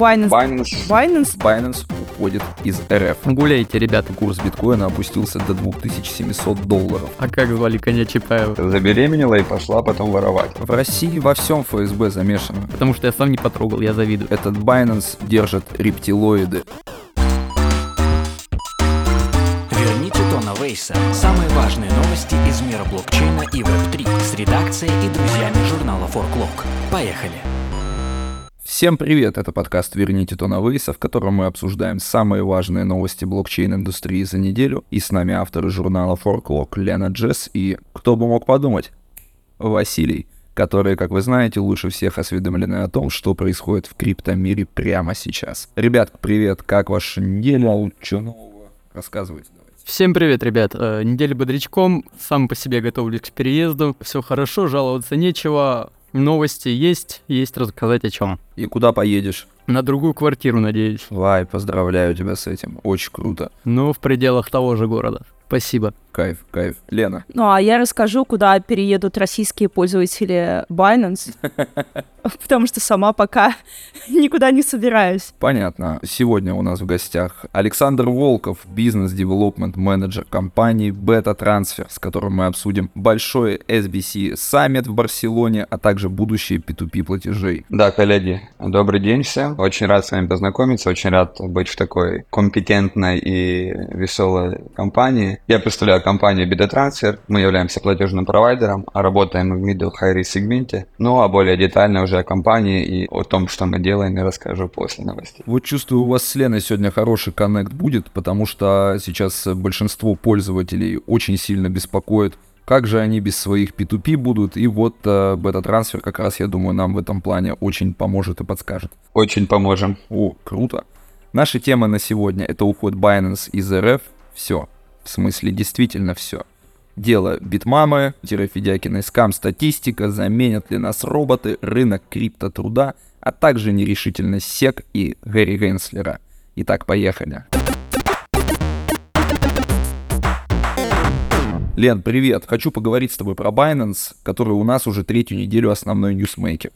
Binance. Binance. Binance. Binance уходит из РФ. Гуляйте, ребята. Курс биткоина опустился до 2700 долларов. А как звали коня Чапаева? Забеременела и пошла потом воровать. В России во всем ФСБ замешано. Потому что я сам не потрогал, я завидую. Этот Binance держит рептилоиды. Верните Тона Вейса. Самые важные новости из мира блокчейна и Web3 с редакцией и друзьями журнала Forklog. Поехали! Всем привет, это подкаст «Верните Тона Вейса», в котором мы обсуждаем самые важные новости блокчейн-индустрии за неделю. И с нами авторы журнала Forklog Лена Джесс и, кто бы мог подумать, Василий, которые, как вы знаете, лучше всех осведомлены о том, что происходит в криптомире прямо сейчас. Ребят, привет, как ваша неделя? Что нового? Рассказывайте. Всем привет, ребят. Э, Неделя бодрячком, сам по себе готовлюсь к переезду. Все хорошо, жаловаться нечего. Новости есть, есть рассказать о чем. И куда поедешь? На другую квартиру, надеюсь. Вай, поздравляю тебя с этим. Очень круто. Ну, в пределах того же города. Спасибо. Кайф, кайф. Лена, Ну, а я расскажу, куда переедут российские пользователи Binance, потому что сама пока никуда не собираюсь. понятно. Сегодня у нас в гостях Александр Волков, бизнес-девелопмент менеджер компании Beta Transfer, с которым мы обсудим большой SBC саммит в Барселоне, а также будущее P2P платежей. Да, коллеги, добрый день всем. Очень рад с вами познакомиться, очень рад быть в такой компетентной и веселой компании. Я представляю компанию BetaTransfer. Мы являемся платежным провайдером, а работаем в middle high risk сегменте. Ну а более детально уже о компании и о том, что мы делаем, я расскажу после новостей. Вот чувствую, у вас с Леной сегодня хороший коннект будет, потому что сейчас большинство пользователей очень сильно беспокоит, как же они без своих P2P будут, и вот э, бета-трансфер как раз, я думаю, нам в этом плане очень поможет и подскажет. Очень поможем. О, круто. Наша тема на сегодня — это уход Binance из РФ. Все. В смысле, действительно все. Дело Битмамы, Федякиной скам статистика, заменят ли нас роботы, рынок криптотруда, а также нерешительность СЕК и Гэри Генслера. Итак, поехали. Лен, привет. Хочу поговорить с тобой про Binance, который у нас уже третью неделю основной ньюсмейкер.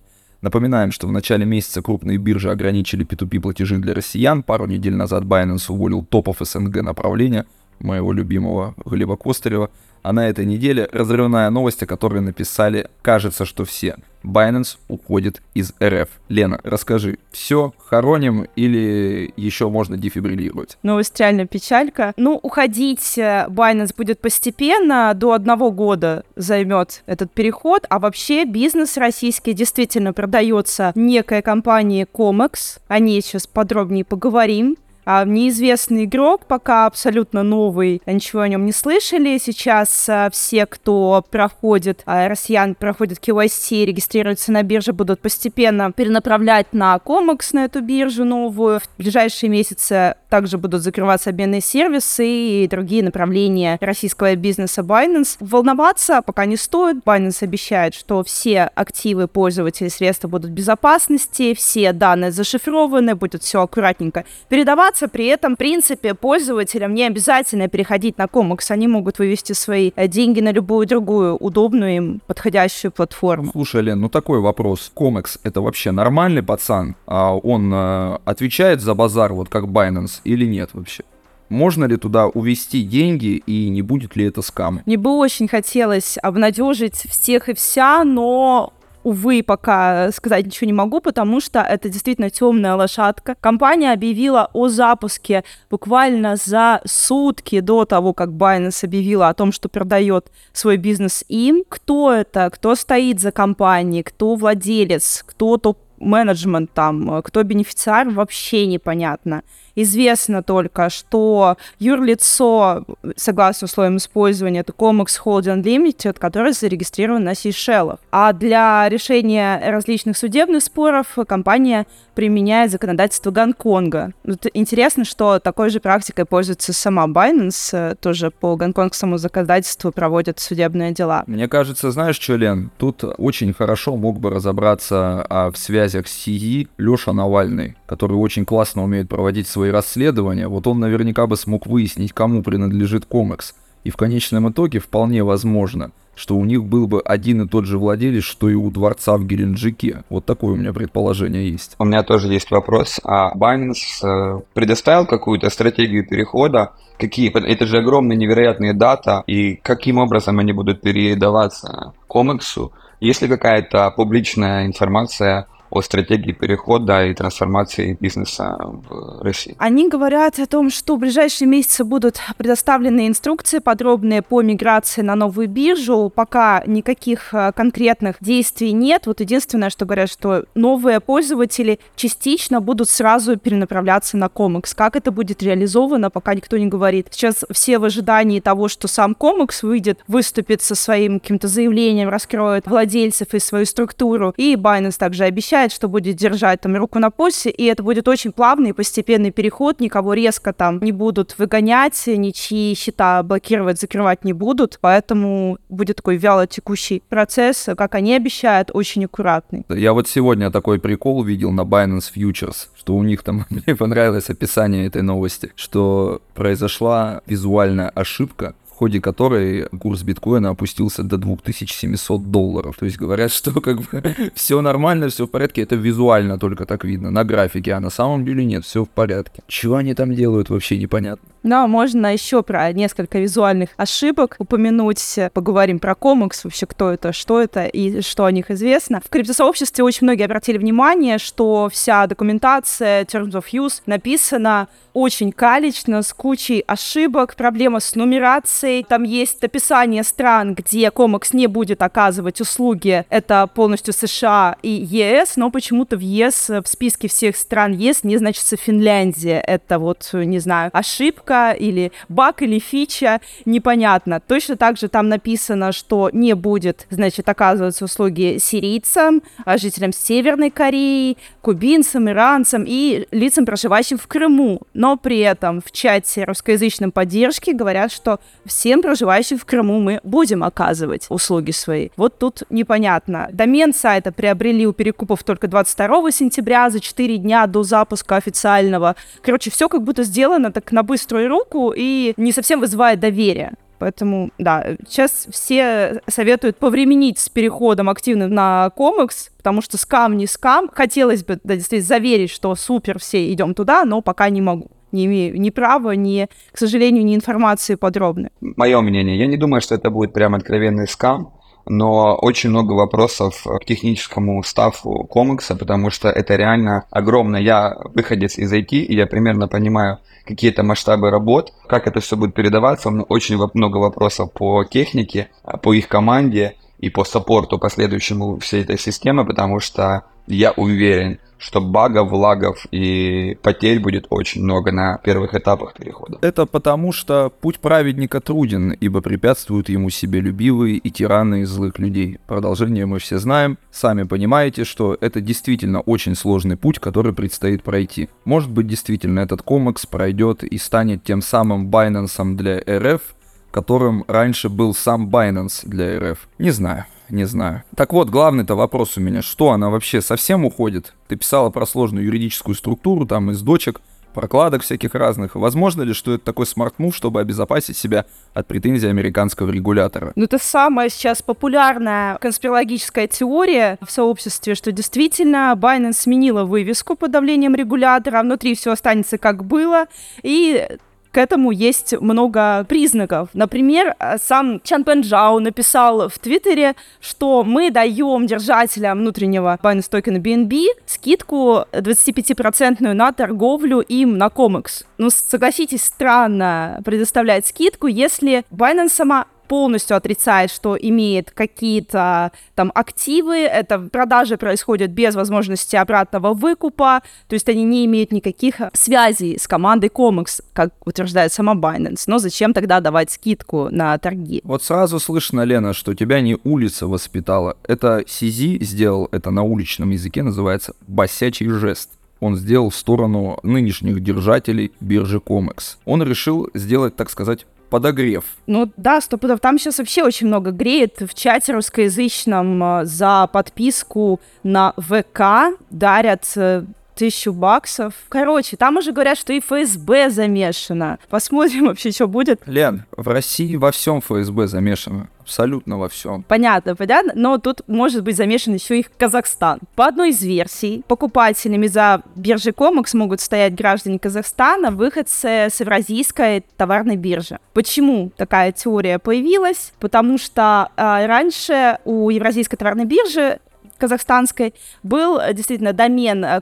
Напоминаем, что в начале месяца крупные биржи ограничили P2P платежи для россиян. Пару недель назад Binance уволил топов СНГ направления, моего любимого Глеба Костырева. А на этой неделе разрывная новость, о которой написали, кажется, что все. Binance уходит из РФ. Лена, расскажи, все хороним или еще можно дефибриллировать? Новость реально печалька. Ну, уходить э, Binance будет постепенно, до одного года займет этот переход, а вообще бизнес российский действительно продается некой компании Comex. О ней сейчас подробнее поговорим. А, неизвестный игрок, пока абсолютно новый, ничего о нем не слышали. Сейчас а, все, кто проходит, а, россиян проходит KYC, регистрируются на бирже, будут постепенно перенаправлять на Comex, на эту биржу новую. В ближайшие месяцы также будут закрываться обменные сервисы и другие направления российского бизнеса Binance. Волноваться пока не стоит. Binance обещает, что все активы пользователей средства будут в безопасности, все данные зашифрованы, будет все аккуратненько передаваться. При этом, в принципе, пользователям не обязательно переходить на Comex. Они могут вывести свои э, деньги на любую другую удобную им подходящую платформу. Слушай, Лен, ну такой вопрос. Комекс это вообще нормальный пацан? А он э, отвечает за базар, вот как Binance, или нет вообще? Можно ли туда увести деньги и не будет ли это скам? Мне бы очень хотелось обнадежить всех и вся, но Увы, пока сказать ничего не могу, потому что это действительно темная лошадка. Компания объявила о запуске буквально за сутки до того, как Binance объявила о том, что продает свой бизнес им. Кто это? Кто стоит за компанией? Кто владелец? Кто топ-менеджмент там? Кто бенефициар? Вообще непонятно. Известно только, что юрлицо, согласно условиям использования, это Comex Holding Limited, который зарегистрирован на Сейшелах. А для решения различных судебных споров компания применяет законодательство Гонконга. Вот интересно, что такой же практикой пользуется сама Binance, тоже по гонконгскому законодательству проводят судебные дела. Мне кажется, знаешь что, Лен, тут очень хорошо мог бы разобраться а, в связях с CE Леша Навальный, который очень классно умеет проводить свои расследования. Вот он наверняка бы смог выяснить, кому принадлежит Комекс. И в конечном итоге вполне возможно, что у них был бы один и тот же владелец, что и у дворца в Геленджике. Вот такое у меня предположение есть. У меня тоже есть вопрос. А Binance э, предоставил какую-то стратегию перехода? Какие? Это же огромные невероятные дата. И каким образом они будут передаваться комиксу? Есть ли какая-то публичная информация о стратегии перехода и трансформации бизнеса в России. Они говорят о том, что в ближайшие месяцы будут предоставлены инструкции подробные по миграции на новую биржу. Пока никаких э, конкретных действий нет. Вот единственное, что говорят, что новые пользователи частично будут сразу перенаправляться на комикс. Как это будет реализовано, пока никто не говорит. Сейчас все в ожидании того, что сам комикс выйдет, выступит со своим каким-то заявлением, раскроет владельцев и свою структуру. И Binance также обещает обещает, что будет держать там руку на пульсе, и это будет очень плавный и постепенный переход, никого резко там не будут выгонять, ничьи счета блокировать, закрывать не будут, поэтому будет такой вяло текущий процесс, как они обещают, очень аккуратный. Я вот сегодня такой прикол видел на Binance Futures, что у них там, мне понравилось описание этой новости, что произошла визуальная ошибка, в ходе которой курс биткоина опустился до 2700 долларов. То есть говорят, что как бы все нормально, все в порядке, это визуально только так видно на графике, а на самом деле нет, все в порядке. Чего они там делают, вообще непонятно. Да, можно еще про несколько визуальных ошибок упомянуть. Поговорим про комикс, вообще кто это, что это и что о них известно. В криптосообществе очень многие обратили внимание, что вся документация Terms of Use написана очень калечно, с кучей ошибок, проблема с нумерацией. Там есть описание стран, где комикс не будет оказывать услуги. Это полностью США и ЕС, но почему-то в ЕС, в списке всех стран ЕС не значится Финляндия. Это вот, не знаю, ошибка или баг или фича, непонятно. Точно так же там написано, что не будет, значит, оказываться услуги сирийцам, жителям Северной Кореи, кубинцам, иранцам и лицам, проживающим в Крыму но при этом в чате русскоязычном поддержки говорят, что всем проживающим в Крыму мы будем оказывать услуги свои. Вот тут непонятно. Домен сайта приобрели у перекупов только 22 сентября, за 4 дня до запуска официального. Короче, все как будто сделано так на быструю руку и не совсем вызывает доверие. Поэтому, да, сейчас все советуют повременить с переходом активным на комикс, потому что скам не скам. Хотелось бы, да, действительно, заверить, что супер, все идем туда, но пока не могу не имею ни права, ни, к сожалению, ни информации подробной. Мое мнение, я не думаю, что это будет прям откровенный скам, но очень много вопросов к техническому стафу комикса, потому что это реально огромно. Я выходец из IT, и я примерно понимаю какие-то масштабы работ, как это все будет передаваться. Очень много вопросов по технике, по их команде и по саппорту последующему всей этой системы, потому что я уверен, что багов, лагов и потерь будет очень много на первых этапах перехода. Это потому, что путь праведника труден, ибо препятствуют ему себелюбивые и тираны злых людей. Продолжение мы все знаем. Сами понимаете, что это действительно очень сложный путь, который предстоит пройти. Может быть, действительно этот CommEX пройдет и станет тем самым Binance для РФ, которым раньше был сам Binance для РФ. Не знаю не знаю. Так вот, главный-то вопрос у меня, что она вообще совсем уходит? Ты писала про сложную юридическую структуру, там из дочек, прокладок всяких разных. Возможно ли, что это такой smart move, чтобы обезопасить себя от претензий американского регулятора? Ну, это самая сейчас популярная конспирологическая теория в сообществе, что действительно Binance сменила вывеску под давлением регулятора, внутри все останется как было, и к этому есть много признаков. Например, э, сам Чан Пенджао написал в Твиттере, что мы даем держателям внутреннего Binance токена BNB скидку 25% на торговлю им на комикс. Ну, согласитесь, странно предоставлять скидку, если Binance сама полностью отрицает, что имеет какие-то там активы, это продажи происходят без возможности обратного выкупа, то есть они не имеют никаких связей с командой Comex, как утверждает сама Binance. Но зачем тогда давать скидку на торги? Вот сразу слышно, Лена, что тебя не улица воспитала. Это Сизи сделал, это на уличном языке называется босячий жест он сделал в сторону нынешних держателей биржи Comex. Он решил сделать, так сказать, подогрев. Ну да, стопудов. Там сейчас вообще очень много греет. В чате русскоязычном э, за подписку на ВК дарят э, тысячу баксов. Короче, там уже говорят, что и ФСБ замешано. Посмотрим вообще, что будет. Лен, в России во всем ФСБ замешано. Абсолютно во всем. Понятно, понятно, но тут может быть замешан еще и Казахстан. По одной из версий, покупателями за биржей Комакс могут стоять граждане Казахстана, выходцы с Евразийской товарной биржи. Почему такая теория появилась? Потому что э, раньше у Евразийской товарной биржи казахстанской был э, действительно домен э,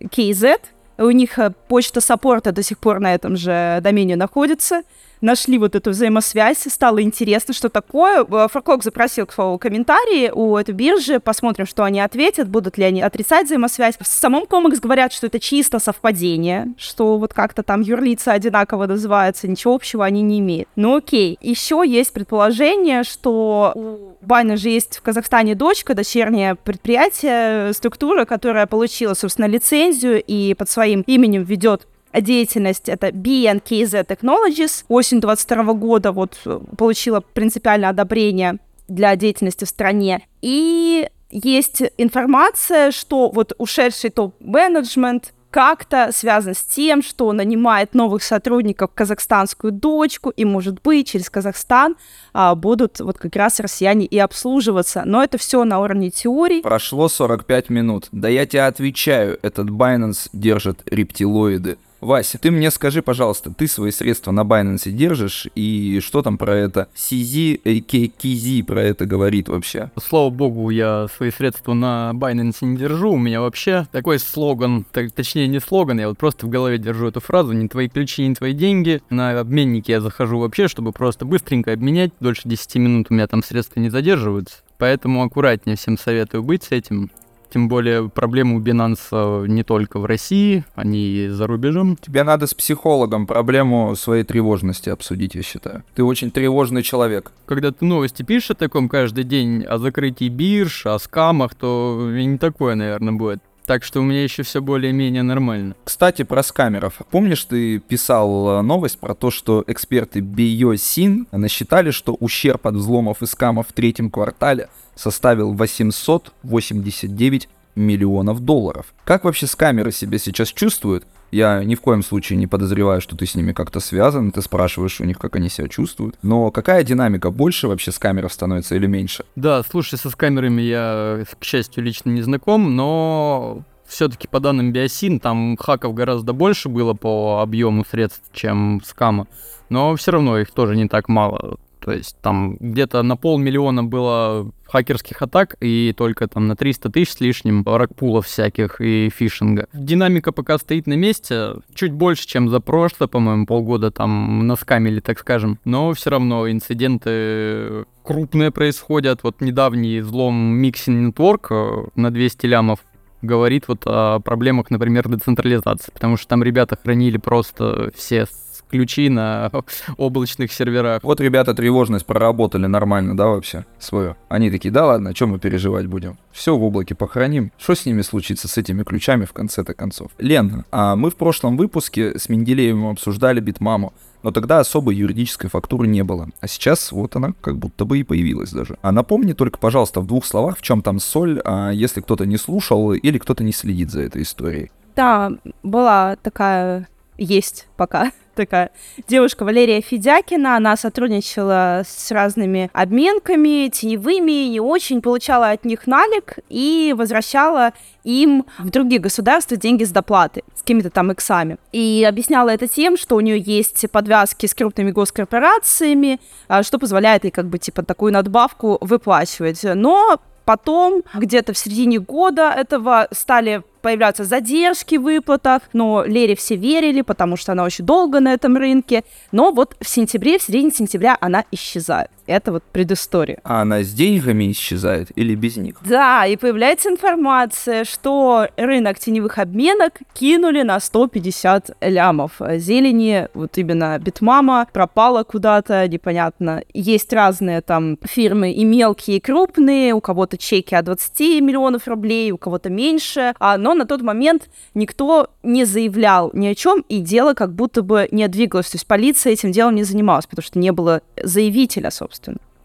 KZ, у них э, почта саппорта до сих пор на этом же домене находится нашли вот эту взаимосвязь, стало интересно, что такое. Фаркок запросил, к слову, комментарии у этой биржи, посмотрим, что они ответят, будут ли они отрицать взаимосвязь. В самом комикс говорят, что это чисто совпадение, что вот как-то там юрлица одинаково называются, ничего общего они не имеют. Ну окей. Еще есть предположение, что у Байна же есть в Казахстане дочка, дочернее предприятие, структура, которая получила, собственно, лицензию и под своим именем ведет деятельность, это BNKZ Technologies. Осень 22 года вот э, получила принципиальное одобрение для деятельности в стране. И есть информация, что вот ушедший топ-менеджмент как-то связан с тем, что нанимает новых сотрудников казахстанскую дочку, и, может быть, через Казахстан а, будут вот как раз россияне и обслуживаться. Но это все на уровне теорий. Прошло 45 минут. Да я тебе отвечаю, этот Binance держит рептилоиды. Вася, ты мне скажи, пожалуйста, ты свои средства на Binance держишь, и что там про это CZ, KZ про это говорит вообще? Слава богу, я свои средства на Binance не держу, у меня вообще такой слоган, так, точнее не слоган, я вот просто в голове держу эту фразу, не твои ключи, не твои деньги. На обменнике я захожу вообще, чтобы просто быстренько обменять, дольше 10 минут у меня там средства не задерживаются. Поэтому аккуратнее всем советую быть с этим. Тем более проблемы у Binance не только в России, они и за рубежом. Тебе надо с психологом проблему своей тревожности обсудить, я считаю. Ты очень тревожный человек. Когда ты новости пишешь о таком каждый день, о закрытии бирж, о скамах, то не такое, наверное, будет. Так что у меня еще все более-менее нормально. Кстати, про скамеров. Помнишь, ты писал э, новость про то, что эксперты BioSyn насчитали, что ущерб от взломов и скамов в третьем квартале составил 889 миллионов долларов. Как вообще скамеры себя сейчас чувствуют? Я ни в коем случае не подозреваю, что ты с ними как-то связан, ты спрашиваешь у них, как они себя чувствуют. Но какая динамика? Больше вообще с камеров становится или меньше? Да, слушай, со скамерами я, к счастью, лично не знаком, но все-таки по данным Биосин, там хаков гораздо больше было по объему средств, чем скама. Но все равно их тоже не так мало. То есть там где-то на полмиллиона было хакерских атак и только там на 300 тысяч с лишним ракпулов всяких и фишинга. Динамика пока стоит на месте, чуть больше, чем за прошлое, по-моему, полгода там наскамили, так скажем. Но все равно инциденты крупные происходят. Вот недавний взлом Mixing Network э, на 200 лямов говорит вот о проблемах, например, децентрализации, потому что там ребята хранили просто все ключи на облачных серверах. Вот ребята тревожность проработали нормально, да, вообще, свою. Они такие, да ладно, чем мы переживать будем? Все в облаке похороним. Что с ними случится, с этими ключами в конце-то концов? Лен, а мы в прошлом выпуске с Менделеевым обсуждали битмаму. Но тогда особой юридической фактуры не было. А сейчас вот она как будто бы и появилась даже. А напомни только, пожалуйста, в двух словах, в чем там соль, а если кто-то не слушал или кто-то не следит за этой историей. Да, была такая, есть пока такая девушка Валерия Федякина. Она сотрудничала с разными обменками, теневыми, не очень, получала от них налик и возвращала им в другие государства деньги с доплаты, с какими-то там иксами. И объясняла это тем, что у нее есть подвязки с крупными госкорпорациями, а, что позволяет ей как бы типа такую надбавку выплачивать. Но потом, где-то в середине года этого стали появляются задержки в выплатах, но Лере все верили, потому что она очень долго на этом рынке. Но вот в сентябре, в середине сентября она исчезает. Это вот предыстория. А она с деньгами исчезает или без них? Да, и появляется информация, что рынок теневых обменок кинули на 150 лямов. Зелени, вот именно Битмама, пропала куда-то, непонятно. Есть разные там фирмы и мелкие, и крупные, у кого-то чеки от 20 миллионов рублей, у кого-то меньше, а, но на тот момент никто не заявлял ни о чем, и дело как будто бы не двигалось. То есть полиция этим делом не занималась, потому что не было заявителя, собственно.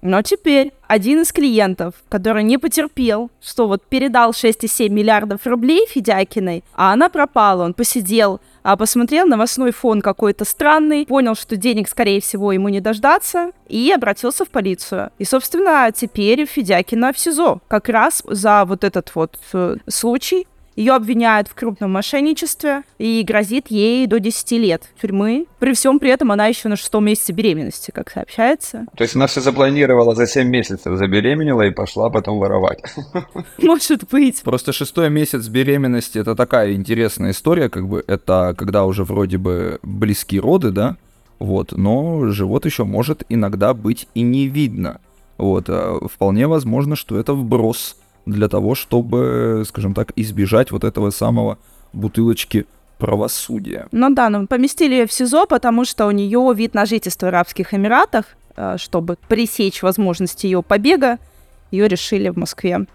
Но теперь один из клиентов, который не потерпел, что вот передал 6,7 миллиардов рублей Федякиной, а она пропала, он посидел, а посмотрел новостной фон какой-то странный, понял, что денег, скорее всего, ему не дождаться, и обратился в полицию. И, собственно, теперь Федякина в СИЗО. Как раз за вот этот вот э, случай ее обвиняют в крупном мошенничестве и грозит ей до 10 лет тюрьмы. При всем при этом она еще на шестом месяце беременности, как сообщается. То есть она все запланировала за 7 месяцев, забеременела и пошла потом воровать. Может быть. Просто шестой месяц беременности это такая интересная история, как бы это когда уже вроде бы близкие роды, да, вот, но живот еще может иногда быть и не видно. Вот, а вполне возможно, что это вброс для того, чтобы, скажем так, избежать вот этого самого бутылочки правосудия. Ну да, ну поместили ее в СИЗО, потому что у нее вид на жительство в Арабских Эмиратах, э, чтобы пресечь возможность ее побега, ее решили в Москве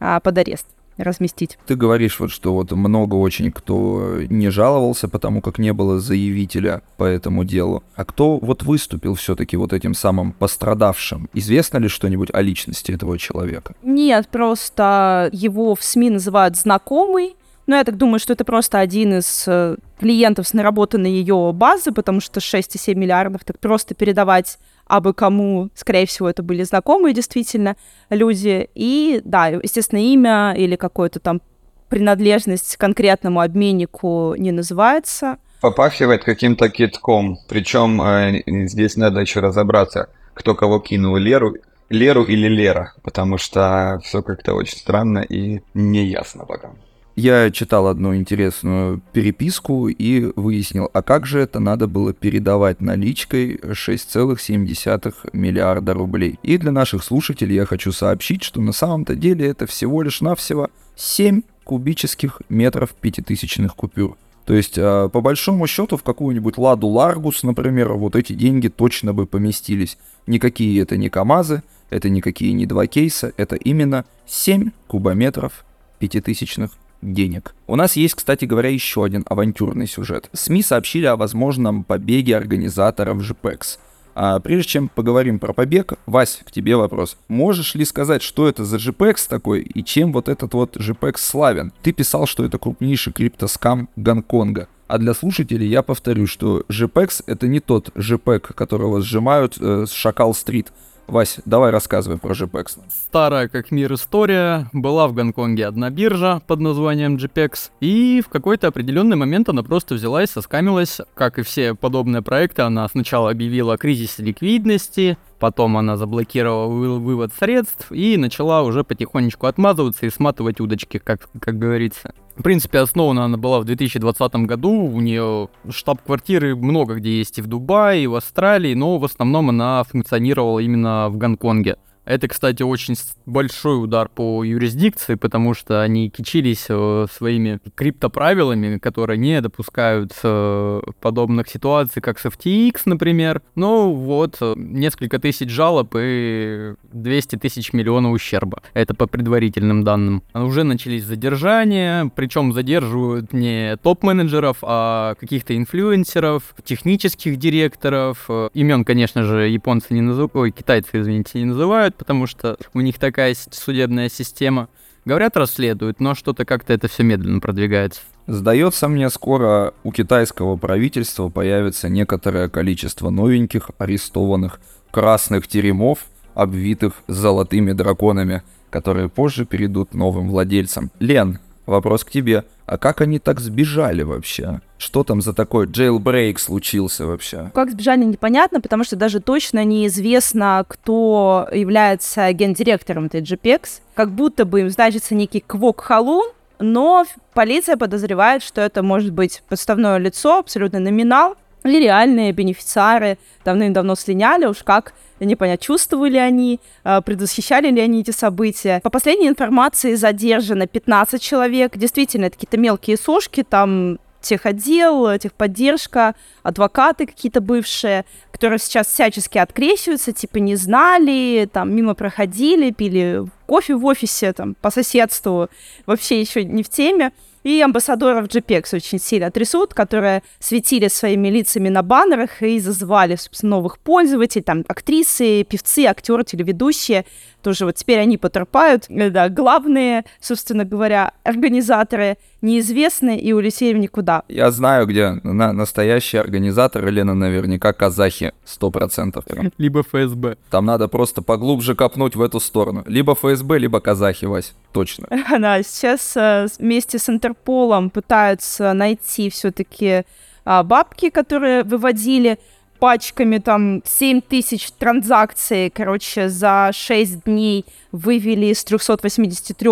а, под арест разместить. Ты говоришь вот, что вот много очень кто не жаловался, потому как не было заявителя по этому делу. А кто вот выступил все-таки вот этим самым пострадавшим? Известно ли что-нибудь о личности этого человека? Нет, просто его в СМИ называют знакомый, но я так думаю, что это просто один из э, клиентов с наработанной ее базы, потому что 6,7 миллиардов так просто передавать абы кому, скорее всего, это были знакомые действительно люди. И да, естественно, имя или какое-то там принадлежность к конкретному обменнику не называется. Попахивает каким-то китком. Причем э, здесь надо еще разобраться, кто кого кинул Леру, Леру или Лера, потому что все как-то очень странно и неясно пока. Я читал одну интересную переписку и выяснил, а как же это надо было передавать наличкой 6,7 миллиарда рублей. И для наших слушателей я хочу сообщить, что на самом-то деле это всего лишь навсего 7 кубических метров пятитысячных купюр. То есть, а, по большому счету, в какую-нибудь Ладу Ларгус, например, вот эти деньги точно бы поместились. Никакие это не КАМАЗы, это никакие не два кейса, это именно 7 кубометров пятитысячных денег. У нас есть, кстати говоря, еще один авантюрный сюжет. СМИ сообщили о возможном побеге организаторов JPEX. А прежде чем поговорим про побег, Вась, к тебе вопрос. Можешь ли сказать, что это за JPEX такой и чем вот этот вот JPEX славен? Ты писал, что это крупнейший криптоскам Гонконга. А для слушателей я повторю, что JPEX это не тот JPEG, которого сжимают э, с Шакал-стрит, Вась, давай рассказывай про JPEX. Старая как мир история. Была в Гонконге одна биржа под названием JPEX. И в какой-то определенный момент она просто взялась, соскамилась. Как и все подобные проекты, она сначала объявила о кризисе ликвидности, потом она заблокировала вы- вывод средств и начала уже потихонечку отмазываться и сматывать удочки, как, как говорится. В принципе, основана она была в 2020 году. У нее штаб-квартиры много где есть и в Дубае, и в Австралии, но в основном она функционировала именно в Гонконге. Это, кстати, очень большой удар по юрисдикции, потому что они кичились э, своими криптоправилами, которые не допускают э, подобных ситуаций, как с FTX, например. Ну вот, э, несколько тысяч жалоб и 200 тысяч миллионов ущерба. Это по предварительным данным. Уже начались задержания, причем задерживают не топ-менеджеров, а каких-то инфлюенсеров, технических директоров. Имен, конечно же, японцы не называют, ой, китайцы, извините, не называют, потому что у них такая судебная система. Говорят, расследуют, но что-то как-то это все медленно продвигается. Сдается мне, скоро у китайского правительства появится некоторое количество новеньких арестованных красных теремов, обвитых золотыми драконами, которые позже перейдут новым владельцам. Лен, вопрос к тебе. А как они так сбежали вообще? Что там за такой jailbreak случился вообще? Как сбежали, непонятно, потому что даже точно неизвестно, кто является гендиректором этой GPEX. Как будто бы им значится некий Квок Халун, но полиция подозревает, что это может быть подставное лицо, абсолютно номинал, или реальные бенефициары давным-давно слиняли, уж как не понять, чувствовали они, а, предвосхищали ли они эти события. По последней информации задержано 15 человек. Действительно, это какие-то мелкие сошки, там техотдел, техподдержка, адвокаты какие-то бывшие, которые сейчас всячески открещиваются, типа не знали, там мимо проходили, пили кофе в офисе, там по соседству, вообще еще не в теме. И амбассадоров JPEX очень сильно трясут, которые светили своими лицами на баннерах и зазывали, собственно, новых пользователей, там, актрисы, певцы, актеры, телеведущие. Тоже вот теперь они потерпают. Да, главные, собственно говоря, организаторы неизвестны и улетели в никуда. Я знаю, где на настоящие организаторы, Лена, наверняка казахи, сто процентов. Либо ФСБ. Там надо просто поглубже копнуть в эту сторону. Либо ФСБ, либо казахи, Вась, точно. Да, сейчас э, вместе с Интерполом пытаются найти все-таки а, бабки, которые выводили пачками, там, 7 тысяч транзакций, короче, за 6 дней вывели из 383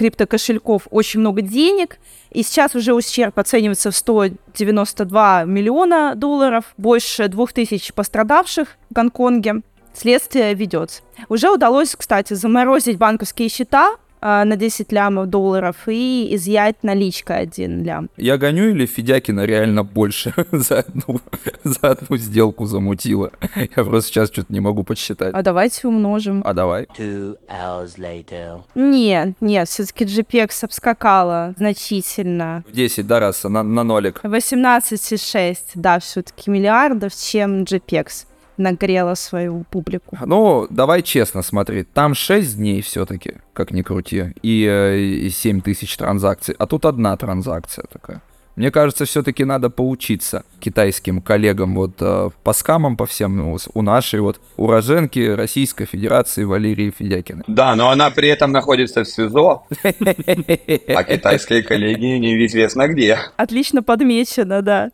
криптокошельков очень много денег, и сейчас уже ущерб оценивается в 192 миллиона долларов, больше 2000 пострадавших в Гонконге. Следствие ведется. Уже удалось, кстати, заморозить банковские счета на 10 лямов долларов и изъять наличка 1 лям. Я гоню или Федякина реально больше за одну, за одну сделку замутила? Я просто сейчас что-то не могу подсчитать. А давайте умножим. А давай. Two hours later. Нет, нет, все-таки GPX обскакала значительно. В 10, да, раз, на, на нолик. 18,6, да, все-таки миллиардов, чем GPX нагрела свою публику. Ну, давай честно смотреть. Там 6 дней все-таки, как ни крути, и, э, и 7 тысяч транзакций, а тут одна транзакция такая. Мне кажется, все-таки надо поучиться китайским коллегам вот э, по скамам, по всем, ну, у нашей вот уроженки Российской Федерации Валерии Федякиной. Да, но она при этом находится в СИЗО, а китайские коллеги неизвестно где. Отлично подмечено, да.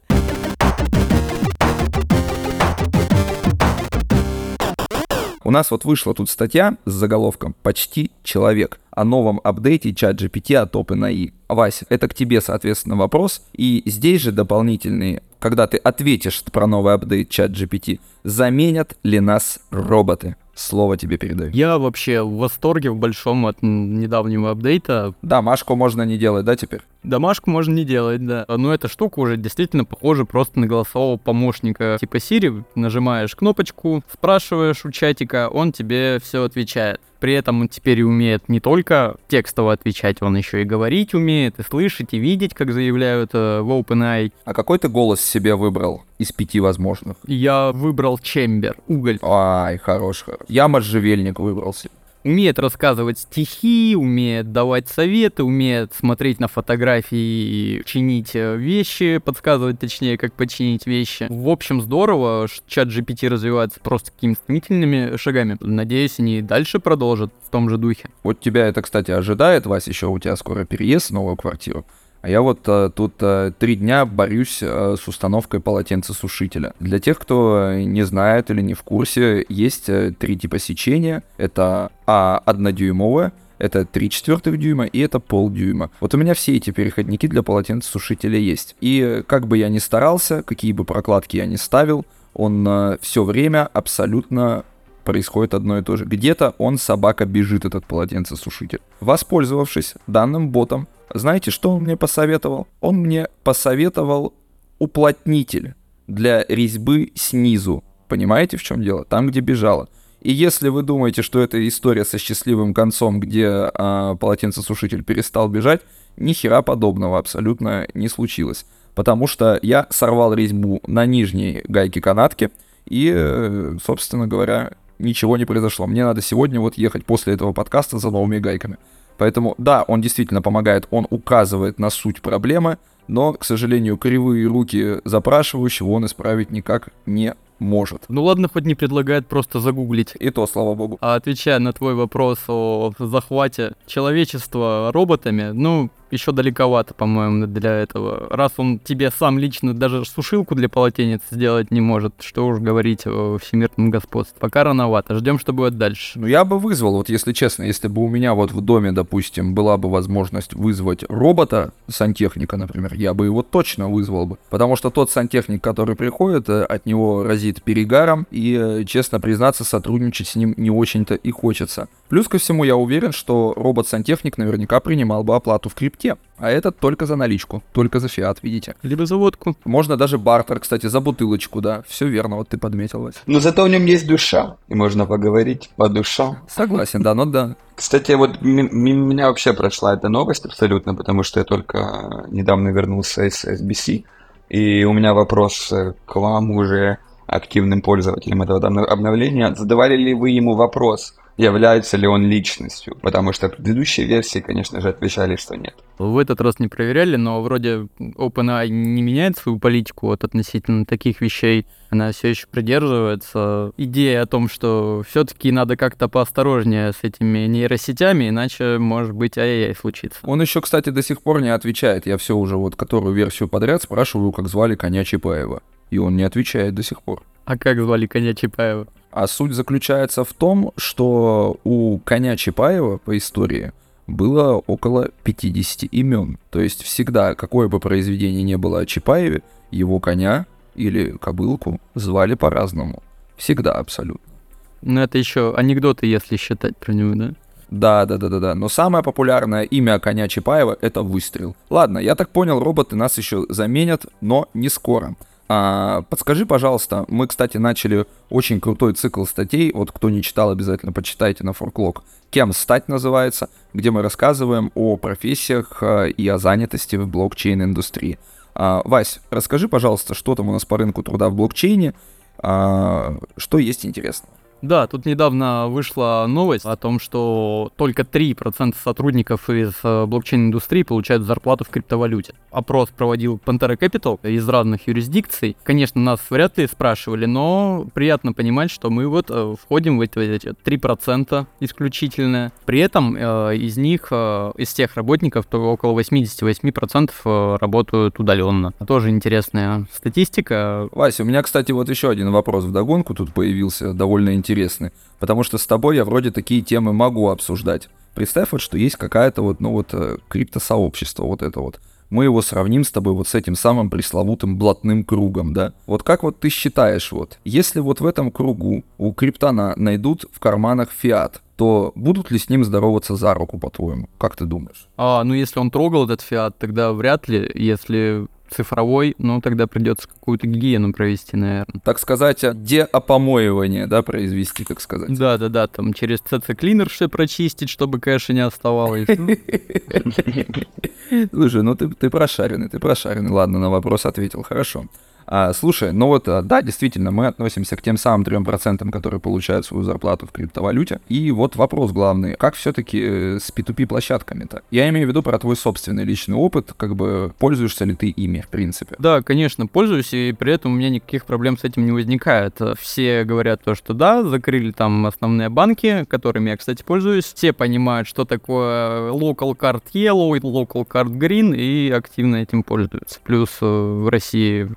У нас вот вышла тут статья с заголовком «Почти человек» о новом апдейте чат GPT от OpenAI. Вася, это к тебе, соответственно, вопрос. И здесь же дополнительные, когда ты ответишь про новый апдейт чат GPT, заменят ли нас роботы? Слово тебе передаю. Я вообще в восторге в большом от недавнего апдейта. Домашку можно не делать, да, теперь? Домашку можно не делать, да. Но эта штука уже действительно похожа просто на голосового помощника типа Siri. Нажимаешь кнопочку, спрашиваешь у чатика, он тебе все отвечает. При этом он теперь умеет не только текстово отвечать, он еще и говорить умеет, и слышать, и видеть, как заявляют э, в OpenAI. А какой ты голос себе выбрал из пяти возможных? Я выбрал Чембер, уголь. Ай, хорош. Я можжевельник выбрался умеет рассказывать стихи, умеет давать советы, умеет смотреть на фотографии и чинить э, вещи, подсказывать точнее, как починить вещи. В общем, здорово, чат GPT развивается просто какими-то стремительными шагами. Надеюсь, они дальше продолжат в том же духе. Вот тебя это, кстати, ожидает, Вась, еще у тебя скоро переезд в новую квартиру. А я вот а, тут а, три дня борюсь а, с установкой полотенцесушителя. Для тех, кто не знает или не в курсе, есть а, три типа сечения. Это А однодюймовое, это 3 четвертых дюйма и это полдюйма. Вот у меня все эти переходники для полотенцесушителя есть. И как бы я ни старался, какие бы прокладки я ни ставил, он э, все время абсолютно происходит одно и то же. Где-то он, собака, бежит, этот полотенцесушитель. Воспользовавшись данным ботом, знаете, что он мне посоветовал? Он мне посоветовал уплотнитель для резьбы снизу. Понимаете, в чем дело? Там, где бежала. И если вы думаете, что это история со счастливым концом, где а, полотенцесушитель перестал бежать, ни хера подобного абсолютно не случилось. Потому что я сорвал резьбу на нижней гайке канатки, и, э, собственно говоря, ничего не произошло. Мне надо сегодня вот ехать после этого подкаста за новыми гайками. Поэтому, да, он действительно помогает, он указывает на суть проблемы, но, к сожалению, кривые руки запрашивающего он исправить никак не может. Ну ладно, хоть не предлагает просто загуглить. И то, слава богу. А отвечая на твой вопрос о захвате человечества роботами, ну, еще далековато, по-моему, для этого. Раз он тебе сам лично даже сушилку для полотенец сделать не может, что уж говорить о всемирном господстве. Пока рановато, ждем, что будет дальше. Ну, я бы вызвал, вот если честно, если бы у меня вот в доме, допустим, была бы возможность вызвать робота, сантехника, например, я бы его точно вызвал бы. Потому что тот сантехник, который приходит, э, от него разит перегаром, и, э, честно признаться, сотрудничать с ним не очень-то и хочется. Плюс ко всему, я уверен, что робот-сантехник наверняка принимал бы оплату в крипте крипте. А этот только за наличку, только за фиат, видите. Либо за водку. Можно даже бартер, кстати, за бутылочку, да. Все верно, вот ты подметил. Но зато в нем есть душа, и можно поговорить по душам. Согласен, да, ну да. Кстати, вот м- м- меня вообще прошла эта новость абсолютно, потому что я только недавно вернулся из SBC, и у меня вопрос э, к вам уже активным пользователям этого обно- обновления. Задавали ли вы ему вопрос, является ли он личностью? Потому что в предыдущей версии, конечно же, отвечали, что нет. В этот раз не проверяли, но вроде OpenAI не меняет свою политику вот относительно таких вещей. Она все еще придерживается идеи о том, что все-таки надо как-то поосторожнее с этими нейросетями, иначе может быть ай-яй случится. Он еще, кстати, до сих пор не отвечает. Я все уже вот которую версию подряд спрашиваю, как звали коня Чапаева. И он не отвечает до сих пор. А как звали коня Чапаева? А суть заключается в том, что у коня Чапаева по истории было около 50 имен. То есть всегда, какое бы произведение не было о Чапаеве, его коня или кобылку звали по-разному. Всегда абсолютно. Ну, это еще анекдоты, если считать про него, да? Да, да, да, да, да. Но самое популярное имя коня Чапаева это выстрел. Ладно, я так понял, роботы нас еще заменят, но не скоро. А, подскажи, пожалуйста, мы, кстати, начали очень крутой цикл статей. Вот кто не читал, обязательно почитайте на Форклог. Кем стать называется, где мы рассказываем о профессиях а, и о занятости в блокчейн-индустрии. А, Вась, расскажи, пожалуйста, что там у нас по рынку труда в блокчейне, что есть интересного. Да, тут недавно вышла новость о том, что только 3% сотрудников из э, блокчейн-индустрии получают зарплату в криптовалюте. Опрос проводил Pantera Capital из разных юрисдикций. Конечно, нас вряд ли спрашивали, но приятно понимать, что мы вот э, входим в эти, эти 3% исключительно. При этом э, из них, из тех работников, то около 88% э, работают удаленно. Тоже интересная статистика. Вася, у меня, кстати, вот еще один вопрос в догонку тут появился, довольно интересный. Потому что с тобой я вроде такие темы могу обсуждать. Представь вот, что есть какая-то вот, ну вот, э, криптосообщество, вот это вот. Мы его сравним с тобой вот с этим самым пресловутым блатным кругом, да? Вот как вот ты считаешь, вот, если вот в этом кругу у криптона найдут в карманах фиат, то будут ли с ним здороваться за руку, по-твоему? Как ты думаешь? А, ну если он трогал этот фиат, тогда вряд ли. Если цифровой, ну тогда придется какую-то гигиену провести, наверное. Так сказать, деопомоивание, да, произвести, так сказать. Да, да, да, там через CC Cleaner все прочистить, чтобы кэша не оставалось. Слушай, ну ты, ты прошаренный, ты прошаренный. Ладно, на вопрос ответил, хорошо. А, слушай, ну вот, а, да, действительно, мы относимся к тем самым 3%, которые получают свою зарплату в криптовалюте. И вот вопрос главный, как все-таки э, с P2P-площадками-то? Я имею в виду про твой собственный личный опыт, как бы пользуешься ли ты ими, в принципе? Да, конечно, пользуюсь, и при этом у меня никаких проблем с этим не возникает. Все говорят то, что да, закрыли там основные банки, которыми я, кстати, пользуюсь. Все понимают, что такое local card yellow, local card green, и активно этим пользуются. Плюс э, в России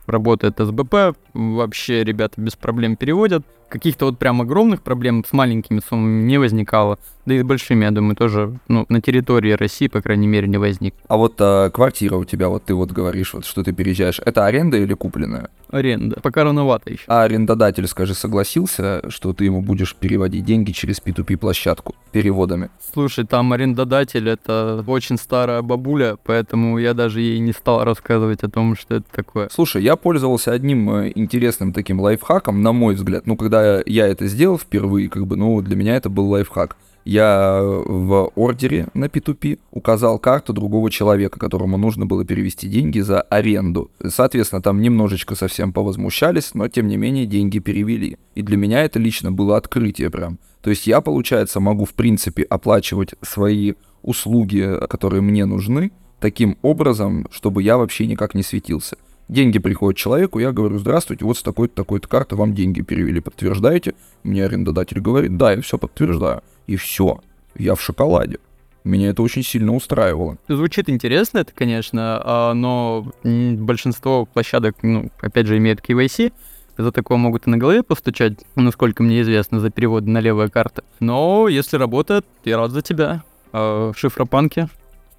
работает СБП, вообще ребята без проблем переводят. Каких-то вот прям огромных проблем с маленькими суммами не возникало. Да и с большими, я думаю, тоже ну, на территории России, по крайней мере, не возник. А вот а, квартира у тебя, вот ты вот говоришь, вот что ты переезжаешь, это аренда или купленная? Аренда. Пока рановато еще. А арендодатель, скажи, согласился, что ты ему будешь переводить деньги через P2P-площадку переводами? Слушай, там арендодатель это очень старая бабуля, поэтому я даже ей не стал рассказывать о том, что это такое. Слушай, я пользовался одним э, интересным таким лайфхаком, на мой взгляд. Ну, когда я это сделал впервые, как бы, ну, для меня это был лайфхак. Я в ордере на P2P указал карту другого человека, которому нужно было перевести деньги за аренду. Соответственно, там немножечко совсем повозмущались, но тем не менее деньги перевели. И для меня это лично было открытие прям. То есть я, получается, могу в принципе оплачивать свои услуги, которые мне нужны, таким образом, чтобы я вообще никак не светился. Деньги приходят человеку, я говорю, здравствуйте, вот с такой-то, такой-то карты вам деньги перевели, подтверждаете? Мне арендодатель говорит, да, я все подтверждаю. И все, я в шоколаде. Меня это очень сильно устраивало. Звучит интересно это, конечно, а, но большинство площадок, ну, опять же, имеют KYC, за такое могут и на голове постучать, насколько мне известно, за переводы на левые карты. Но если работает, я рад за тебя. А, шифропанки,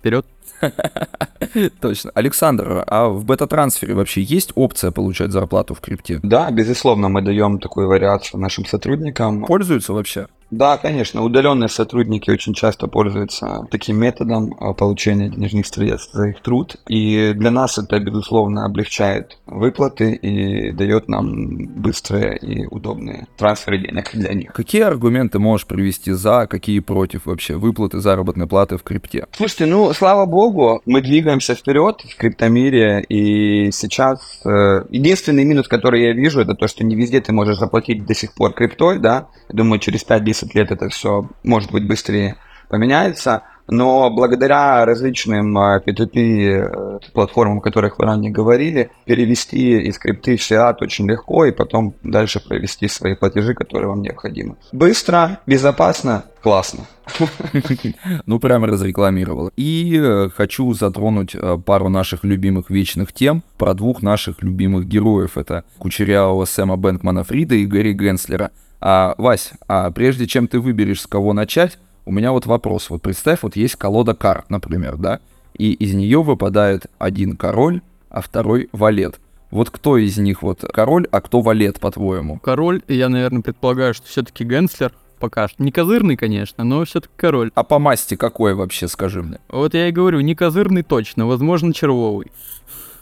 вперед. Точно. Александр, а в бета-трансфере вообще есть опция получать зарплату в крипте? Да, безусловно, мы даем такую вариацию нашим сотрудникам. Пользуются вообще? Да, конечно, удаленные сотрудники очень часто пользуются таким методом а, получения денежных средств за их труд. И для нас это, безусловно, облегчает выплаты и дает нам быстрые и удобные трансферы денег для них. Какие аргументы можешь привести за, какие против вообще выплаты заработной платы в крипте? Слушайте, ну, слава богу, мы двигаемся вперед в криптомире, и сейчас э, единственный минус, который я вижу, это то, что не везде ты можешь заплатить до сих пор криптой, да, думаю, через 5-10 лет это все может быть быстрее поменяется, но благодаря различным э, P2P э, платформам, о которых вы ранее говорили, перевести из крипты в фиат очень легко и потом дальше провести свои платежи, которые вам необходимы. Быстро, безопасно, классно. Ну, прямо разрекламировал. И э, хочу затронуть э, пару наших любимых вечных тем про двух наших любимых героев. Это Кучерявого Сэма Бэнкмана Фрида и Гэри Генслера. А, Вась, а прежде чем ты выберешь, с кого начать, у меня вот вопрос. Вот представь, вот есть колода карт, например, да, и из нее выпадает один король, а второй валет. Вот кто из них вот король, а кто валет, по-твоему? Король, я, наверное, предполагаю, что все-таки Генслер пока что. Не козырный, конечно, но все-таки король. А по масти какой вообще, скажи мне? Вот я и говорю, не козырный точно, возможно, червовый.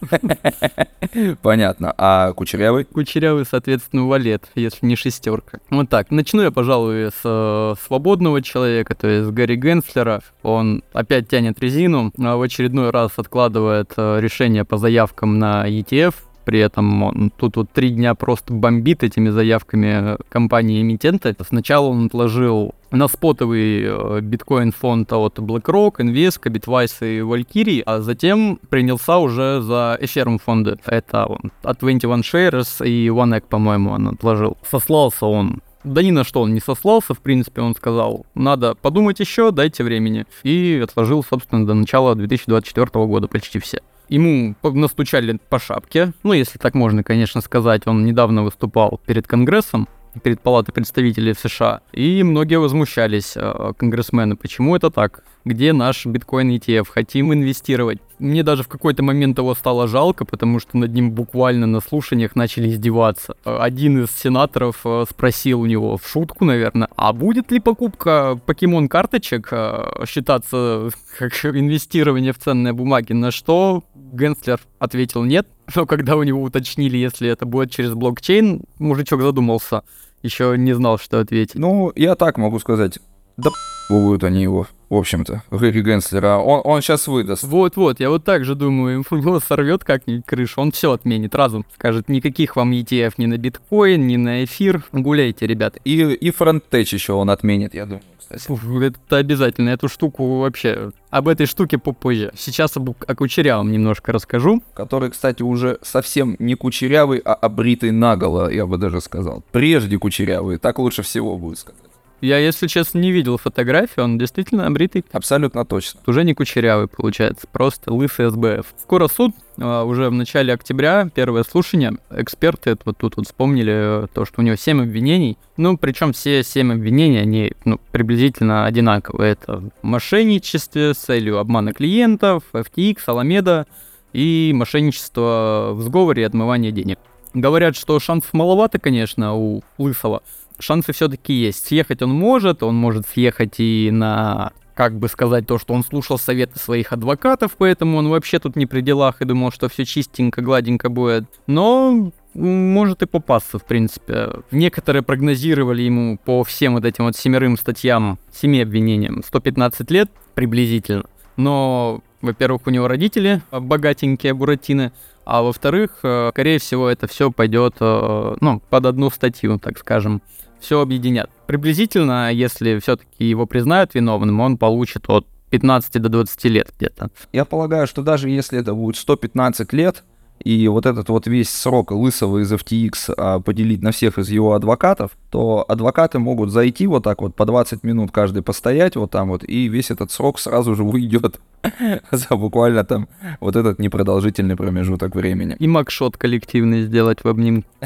Понятно. А кучерявый? Кучерявый, соответственно, валет, если не шестерка. Вот так. Начну я, пожалуй, с э, свободного человека, то есть Гарри Генслера. Он опять тянет резину, а в очередной раз откладывает э, решение по заявкам на ETF, при этом он тут вот три дня просто бомбит этими заявками компании-эмитента. Сначала он отложил на спотовый э, биткоин-фонд от BlackRock, Invesco, Bitwise и Valkyrie, а затем принялся уже за Ethereum фонды. Это он, от 21 Shares и OneEck, по-моему, он отложил. Сослался он да ни на что он не сослался, в принципе, он сказал, надо подумать еще, дайте времени. И отложил, собственно, до начала 2024 года почти все. Ему настучали по шапке, ну, если так можно, конечно, сказать. Он недавно выступал перед Конгрессом, перед Палатой представителей в США. И многие возмущались, э, конгрессмены, почему это так? Где наш биткоин ETF? Хотим инвестировать. Мне даже в какой-то момент его стало жалко, потому что над ним буквально на слушаниях начали издеваться. Один из сенаторов э, спросил у него в шутку, наверное, а будет ли покупка покемон карточек э, считаться как инвестирование в ценные бумаги? На что Генслер ответил нет, но когда у него уточнили, если это будет через блокчейн, мужичок задумался, еще не знал, что ответить. Ну, я так могу сказать, да будут они его, в общем-то, Гэри Генслера. Он, он сейчас выдаст. Вот-вот, я вот так же думаю, у него сорвет как-нибудь крышу, он все отменит разум. Скажет, никаких вам ETF ни на биткоин, ни на эфир. Гуляйте, ребят. И, и фронтеч еще он отменит, я думаю. Фу, это обязательно. Эту штуку вообще... Об этой штуке попозже. Сейчас об, о кучерявом немножко расскажу. Который, кстати, уже совсем не кучерявый, а обритый наголо, я бы даже сказал. Прежде кучерявый, так лучше всего будет сказать. Я, если честно, не видел фотографии, он действительно обритый. Абсолютно точно. Уже не кучерявый, получается, просто лысый СБФ. Скоро суд, а, уже в начале октября, первое слушание. Эксперты вот тут вот вспомнили то, что у него 7 обвинений. Ну, причем все 7 обвинений, они ну, приблизительно одинаковые. Это мошенничестве с целью обмана клиентов, FTX, Аламеда и мошенничество в сговоре и отмывание денег. Говорят, что шансов маловато, конечно, у Лысого, шансы все-таки есть. Съехать он может, он может съехать и на как бы сказать то, что он слушал советы своих адвокатов, поэтому он вообще тут не при делах и думал, что все чистенько, гладенько будет. Но может и попасться, в принципе. Некоторые прогнозировали ему по всем вот этим вот семерым статьям, семи обвинениям, 115 лет приблизительно. Но, во-первых, у него родители богатенькие буратины, а во-вторых, э, скорее всего, это все пойдет, э, ну, под одну статью, так скажем все объединят. Приблизительно, если все-таки его признают виновным, он получит от 15 до 20 лет где-то. Я полагаю, что даже если это будет 115 лет, и вот этот вот весь срок Лысого из FTX а, поделить на всех из его адвокатов, то адвокаты могут зайти вот так вот по 20 минут каждый постоять вот там вот, и весь этот срок сразу же уйдет за буквально там вот этот непродолжительный промежуток времени. И макшот коллективный сделать в обнимку.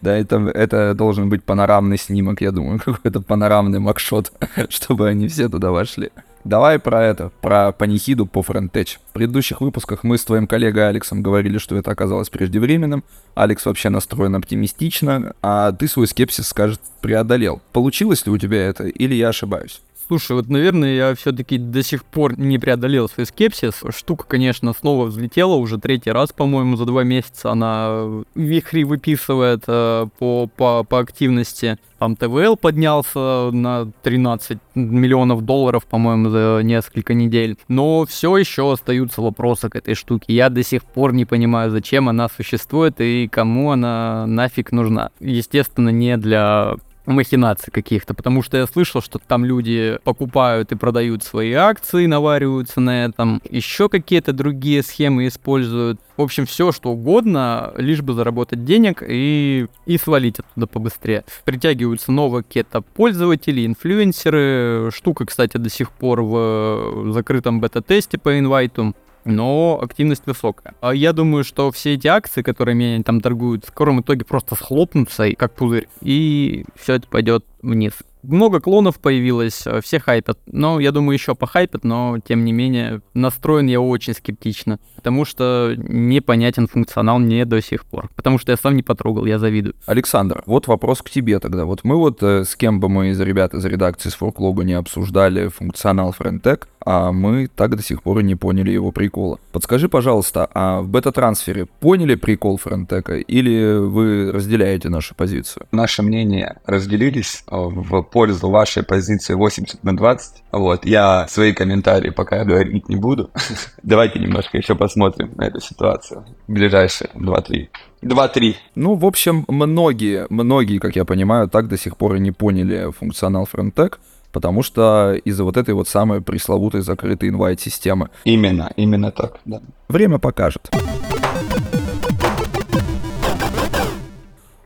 Да, это, это должен быть панорамный снимок, я думаю, какой-то панорамный макшот, чтобы они все туда вошли. Давай про это, про панихиду по фронтеч. В предыдущих выпусках мы с твоим коллегой Алексом говорили, что это оказалось преждевременным. Алекс вообще настроен оптимистично, а ты свой скепсис, скажет, преодолел. Получилось ли у тебя это, или я ошибаюсь? Слушай, вот, наверное, я все-таки до сих пор не преодолел свой скепсис. Штука, конечно, снова взлетела уже третий раз, по-моему, за два месяца. Она вихри выписывает э, по, по, по активности. Там ТВЛ поднялся на 13 миллионов долларов, по-моему, за несколько недель. Но все еще остаются вопросы к этой штуке. Я до сих пор не понимаю, зачем она существует и кому она нафиг нужна. Естественно, не для махинаций каких-то, потому что я слышал, что там люди покупают и продают свои акции, навариваются на этом, еще какие-то другие схемы используют. В общем, все что угодно, лишь бы заработать денег и, и свалить оттуда побыстрее. Притягиваются новые какие-то пользователи, инфлюенсеры. Штука, кстати, до сих пор в закрытом бета-тесте по инвайту но активность высокая. А я думаю, что все эти акции, которыми они там торгуют, в скором итоге просто схлопнутся, как пузырь, и все это пойдет вниз много клонов появилось, э, все хайпят. Но я думаю, еще похайпят, но тем не менее настроен я очень скептично, потому что непонятен функционал мне до сих пор. Потому что я сам не потрогал, я завидую. Александр, вот вопрос к тебе тогда. Вот мы вот э, с кем бы мы из ребят из редакции с Форклога не обсуждали функционал Френтек, а мы так до сих пор и не поняли его прикола. Подскажи, пожалуйста, а в бета-трансфере поняли прикол Френтека или вы разделяете нашу позицию? Наши мнения разделились э, в пользу вашей позиции 80 на 20. Вот, я свои комментарии пока говорить не буду. Давайте немножко еще посмотрим на эту ситуацию. Ближайшие 2-3 2-3. Ну, в общем, многие, многие, как я понимаю, так до сих пор и не поняли функционал Frontech, потому что из-за вот этой вот самой пресловутой закрытой инвайт-системы. Именно, именно так, да. Время покажет.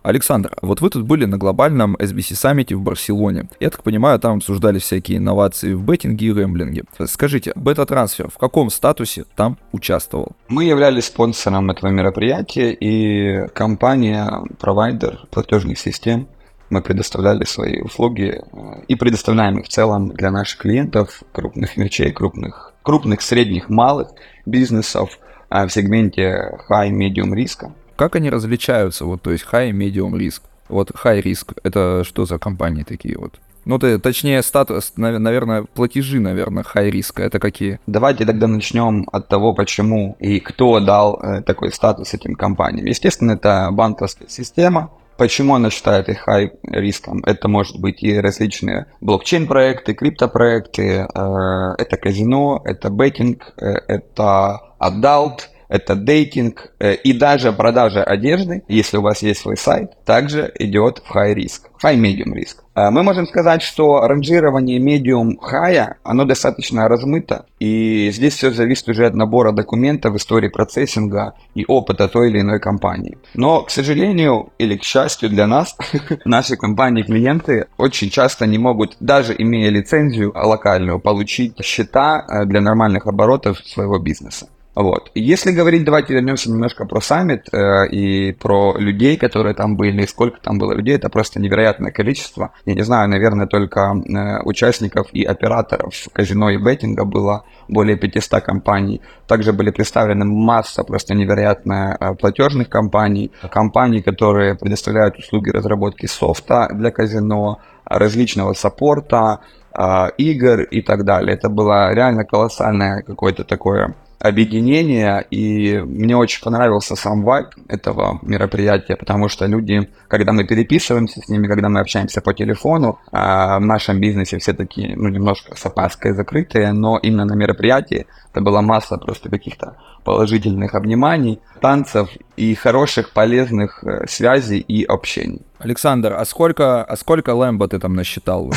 Александр, вот вы тут были на глобальном SBC саммите в Барселоне. Я так понимаю, там обсуждали всякие инновации в беттинге и рэмблинге. Скажите, бета-трансфер в каком статусе там участвовал? Мы являлись спонсором этого мероприятия, и компания, провайдер платежных систем, мы предоставляли свои услуги э, и предоставляем их в целом для наших клиентов, крупных мерчей, крупных, крупных, средних, малых бизнесов э, в сегменте high, medium риска. Как они различаются, вот, то есть high, medium риск? Вот high risk, это что за компании такие вот? Ну, ты, точнее, статус, наверное, платежи, наверное, high risk, это какие? Давайте тогда начнем от того, почему и кто дал э, такой статус этим компаниям. Естественно, это банковская система, Почему она считает их high риском? Это может быть и различные блокчейн-проекты, криптопроекты, э, это казино, это беттинг, э, это adult, это дейтинг э, и даже продажа одежды, если у вас есть свой сайт, также идет в high risk, high medium риск. Э, мы можем сказать, что ранжирование medium high, оно достаточно размыто, и здесь все зависит уже от набора документов, истории процессинга и опыта той или иной компании. Но, к сожалению или к счастью для нас, наши компании-клиенты очень часто не могут, даже имея лицензию локальную, получить счета э, для нормальных оборотов своего бизнеса. Вот. Если говорить, давайте вернемся немножко про саммит э, и про людей, которые там были, сколько там было людей, это просто невероятное количество. Я не знаю, наверное, только э, участников и операторов казино и беттинга было более 500 компаний. Также были представлены масса просто невероятная э, платежных компаний, компаний, которые предоставляют услуги разработки софта для казино, различного саппорта, э, игр и так далее. Это было реально колоссальное какое-то такое объединения, и мне очень понравился сам вайб этого мероприятия, потому что люди, когда мы переписываемся с ними, когда мы общаемся по телефону, а, в нашем бизнесе все такие, ну, немножко с опаской закрытые, но именно на мероприятии это была масса просто каких-то положительных обниманий, танцев и хороших, полезных э, связей и общений. Александр, а сколько, а сколько лэмбо ты там насчитал?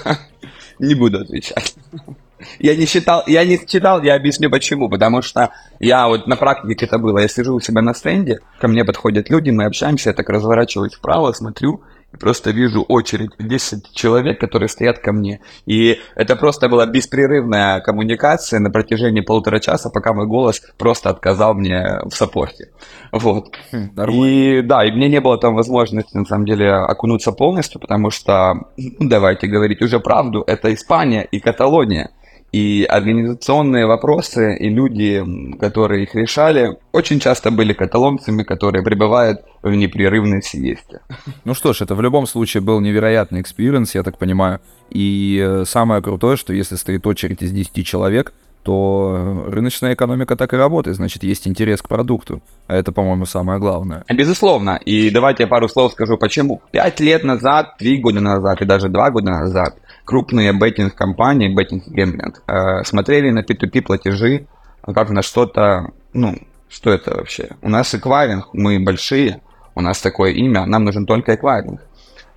Не буду отвечать. Я не считал, я не читал, я объясню почему. Потому что я вот на практике это было. Я сижу у себя на стенде, ко мне подходят люди, мы общаемся, я так разворачиваюсь вправо, смотрю, просто вижу очередь 10 человек, которые стоят ко мне. И это просто была беспрерывная коммуникация на протяжении полутора часа, пока мой голос просто отказал мне в саппорте. Вот. Хм, и да, и мне не было там возможности, на самом деле, окунуться полностью, потому что, ну, давайте говорить уже правду, это Испания и Каталония. И организационные вопросы и люди, которые их решали, очень часто были каталонцами, которые пребывают в непрерывной сиесте. Ну что ж, это в любом случае был невероятный experience, я так понимаю. И э, самое крутое, что если стоит очередь из 10 человек, то рыночная экономика так и работает, значит, есть интерес к продукту. А это, по-моему, самое главное. Безусловно. И давайте я пару слов скажу, почему. Пять лет назад, три года назад и даже два года назад крупные беттинг-компании, беттинг-гэмблинг, э, смотрели на P2P платежи как на что-то, ну, что это вообще? У нас эквайринг, мы большие, у нас такое имя, нам нужен только эквайринг.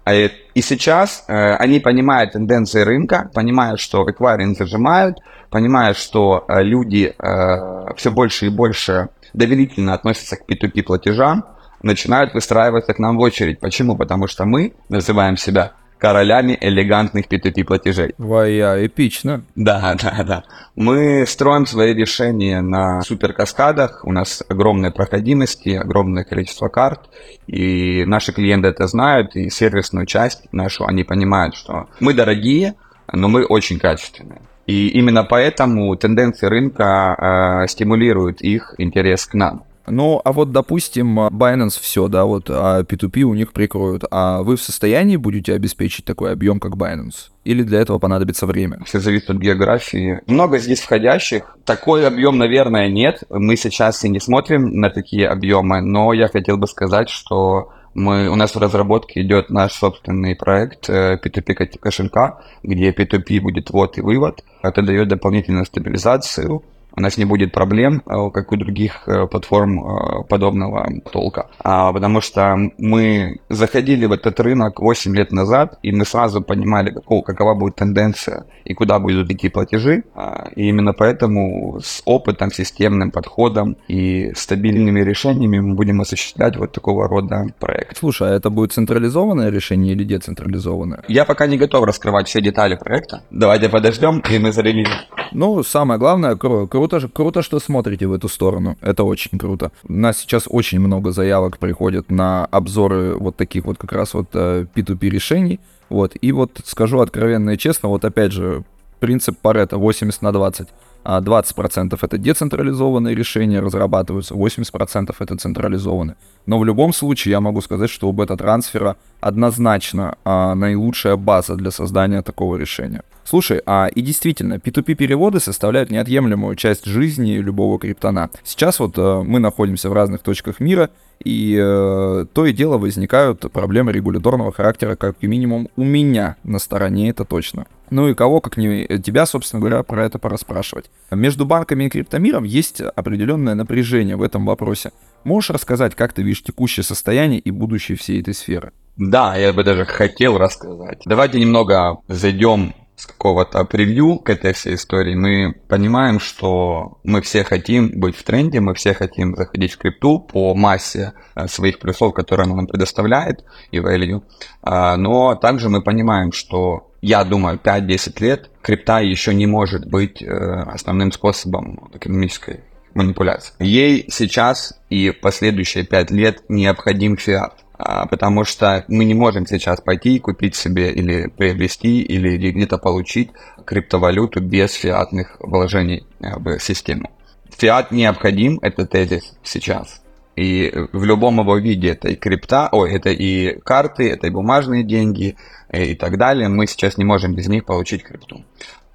А и сейчас э, они понимают тенденции рынка, понимают, что эквайринг зажимают, понимают, что э, люди э, все больше и больше доверительно относятся к P2P платежам, начинают выстраиваться к нам в очередь. Почему? Потому что мы называем себя королями элегантных P2P платежей. Вая, эпично. Да, да, да. Мы строим свои решения на суперкаскадах, у нас огромные проходимости, огромное количество карт, и наши клиенты это знают, и сервисную часть нашу они понимают, что мы дорогие, но мы очень качественные. И именно поэтому тенденции рынка э, стимулируют их интерес к нам. Ну, а вот, допустим, Binance все, да, вот, а P2P у них прикроют. А вы в состоянии будете обеспечить такой объем, как Binance? Или для этого понадобится время? Все зависит от географии. Много здесь входящих. Такой объем, наверное, нет. Мы сейчас и не смотрим на такие объемы, но я хотел бы сказать, что мы, у нас в разработке идет наш собственный проект э, P2P ко- кошелька, где P2P будет ввод и вывод. Это дает дополнительную стабилизацию. У нас не будет проблем, э, как у других э, платформ э, подобного толка. А, потому что мы заходили в этот рынок 8 лет назад, и мы сразу понимали, какого, какова будет тенденция и куда будут идти платежи. А, и именно поэтому с опытом, системным подходом и стабильными решениями мы будем осуществлять вот такого рода проект. Слушай, а это будет централизованное решение или децентрализованное? Я пока не готов раскрывать все детали проекта. Давайте подождем, и мы зарелизим. Ну, самое главное, кру- круто, круто, что смотрите в эту сторону. Это очень круто. У нас сейчас очень много заявок приходит на обзоры вот таких вот как раз вот э, P2P решений. Вот. И вот скажу откровенно и честно, вот опять же, принцип Парета 80 на 20. А 20% это децентрализованные решения разрабатываются, 80% это централизованные. Но в любом случае я могу сказать, что у бета-трансфера однозначно а, наилучшая база для создания такого решения. Слушай, а и действительно, P2P-переводы составляют неотъемлемую часть жизни любого криптона. Сейчас вот э, мы находимся в разных точках мира, и э, то и дело возникают проблемы регуляторного характера, как минимум у меня на стороне, это точно. Ну и кого, как не тебя, собственно говоря, про это пора спрашивать. Между банками и криптомиром есть определенное напряжение в этом вопросе. Можешь рассказать, как ты видишь текущее состояние и будущее всей этой сферы? Да, я бы даже хотел рассказать. Давайте немного зайдем с какого-то превью к этой всей истории. Мы понимаем, что мы все хотим быть в тренде, мы все хотим заходить в крипту по массе э, своих плюсов, которые она нам предоставляет и value. А, Но также мы понимаем, что я думаю, 5-10 лет крипта еще не может быть э, основным способом экономической манипуляции. Ей сейчас и последующие 5 лет необходим фиат. А, Потому что мы не можем сейчас пойти и купить себе или приобрести, или где-то получить криптовалюту без фиатных вложений э, в систему. Фиат необходим, это тезис сейчас. И в любом его виде это и крипта, ой, это и карты, это и бумажные деньги э, и так далее. Мы сейчас не можем без них получить крипту.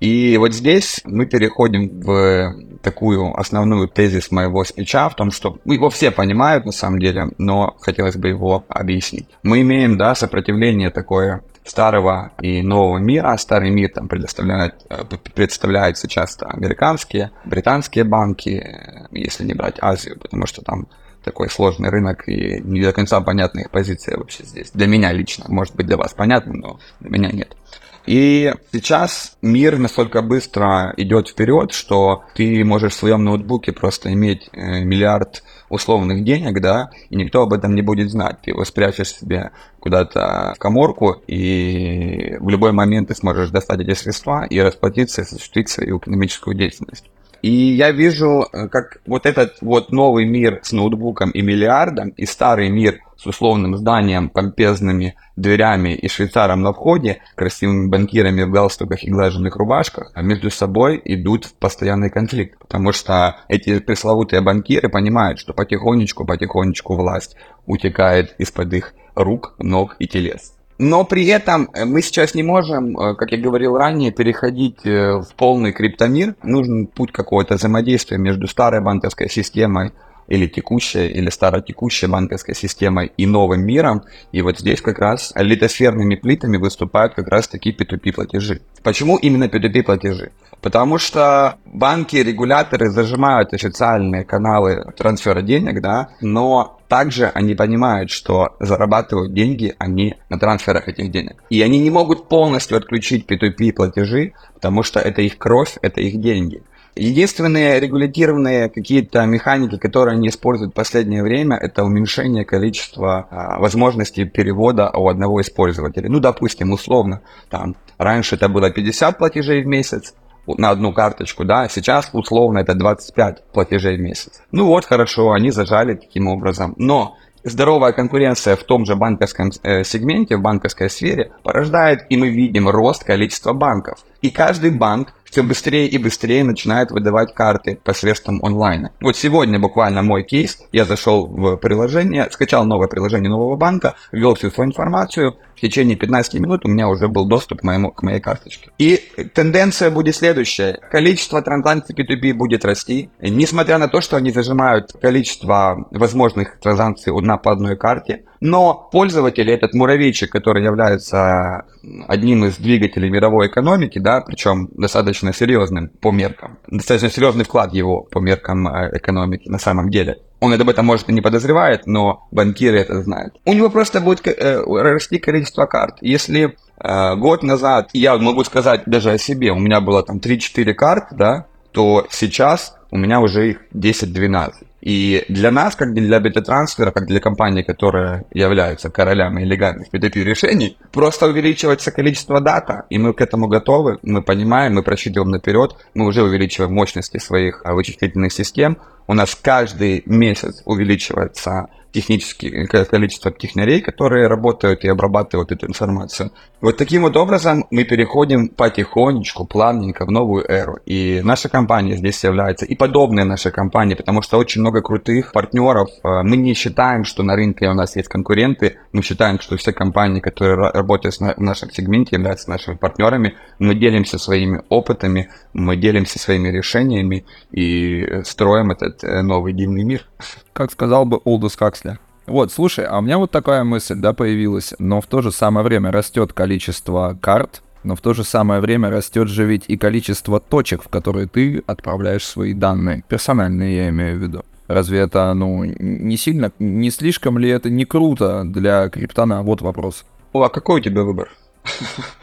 И вот здесь мы переходим в такую основную тезис моего спича, в том, что ну, его все понимают на самом деле, но хотелось бы его объяснить. Мы имеем, да, сопротивление такое старого и нового мира. Старый мир там предоставляет, э, представляют сейчас американские, британские банки, э, если не брать Азию, потому что там такой сложный рынок и не до конца понятна их позиция вообще здесь. Для меня лично, может быть для вас понятно, но для меня нет. И сейчас мир настолько быстро идет вперед, что ты можешь в своем ноутбуке просто иметь э, миллиард условных денег, да, и никто об этом не будет знать. Ты его спрячешь себе куда-то в коморку, и в любой момент ты сможешь достать эти средства и расплатиться, и осуществить свою экономическую деятельность. И я вижу, э, как вот этот вот новый мир с ноутбуком и миллиардом, и старый мир с условным зданием, помпезными дверями и швейцаром на входе, красивыми банкирами в галстуках и глаженных рубашках, а между собой идут в постоянный конфликт. Потому что эти пресловутые банкиры понимают, что потихонечку-потихонечку власть утекает из-под их рук, ног и телес. Но при этом э, мы сейчас не можем, э, как я говорил ранее, переходить э, в полный криптомир. Нужен путь какого-то взаимодействия между старой банковской системой или текущей, или старотекущей банковской системой и новым миром. И вот здесь как раз литосферными плитами выступают как раз такие P2P платежи. Почему именно P2P платежи? Потому что банки, регуляторы зажимают официальные каналы трансфера денег, да, но также они понимают, что зарабатывают деньги они на трансферах этих денег. И они не могут полностью отключить P2P платежи, потому что это их кровь, это их деньги. Единственные регулятивные какие-то механики, которые они используют в последнее время, это уменьшение количества а, возможностей перевода у одного из. Ну, допустим, условно, там, раньше это было 50 платежей в месяц, на одну карточку, да, сейчас условно это 25 платежей в месяц. Ну вот, хорошо, они зажали таким образом. Но здоровая конкуренция в том же банковском э, сегменте, в банковской сфере порождает, и мы видим рост количества банков. И каждый банк все быстрее и быстрее начинает выдавать карты посредством онлайна. Вот сегодня буквально мой кейс, я зашел в приложение, скачал новое приложение нового банка, ввел всю свою информацию, в течение 15 минут у меня уже был доступ к, моему, к моей карточке. И тенденция будет следующая. Количество транзакций P2P будет расти. И несмотря на то, что они зажимают количество возможных транзакций одна по одной карте, но пользователь, этот муравейчик, который является одним из двигателей мировой экономики, да, причем достаточно серьезным по меркам, достаточно серьезный вклад его по меркам э, экономики на самом деле. Он об этом, может, и не подозревает, но банкиры это знают. У него просто будет э, расти количество карт. Если э, год назад, я могу сказать даже о себе, у меня было там 3-4 карт, да, то сейчас у меня уже их 10-12. И для нас, как для бета-трансфера, как для компании, которая является королями легальных P2P решений, просто увеличивается количество дата, и мы к этому готовы, мы понимаем, мы просчитываем наперед, мы уже увеличиваем мощности своих а, вычислительных систем, у нас каждый месяц увеличивается технические, количество технарей, которые работают и обрабатывают эту информацию. Вот таким вот образом мы переходим потихонечку, плавненько в новую эру. И наша компания здесь является, и подобные наши компании, потому что очень много крутых партнеров. Э, мы не считаем, что на рынке у нас есть конкуренты, мы считаем, что все компании, которые работают в нашем сегменте, являются нашими партнерами. Мы делимся своими опытами, мы делимся своими решениями и строим этот э, новый дивный мир как сказал бы Олдус Хаксли. Вот, слушай, а у меня вот такая мысль, да, появилась, но в то же самое время растет количество карт, но в то же самое время растет же ведь и количество точек, в которые ты отправляешь свои данные. Персональные, я имею в виду. Разве это, ну, не сильно, не слишком ли это не круто для криптона? Вот вопрос. О, а какой у тебя выбор?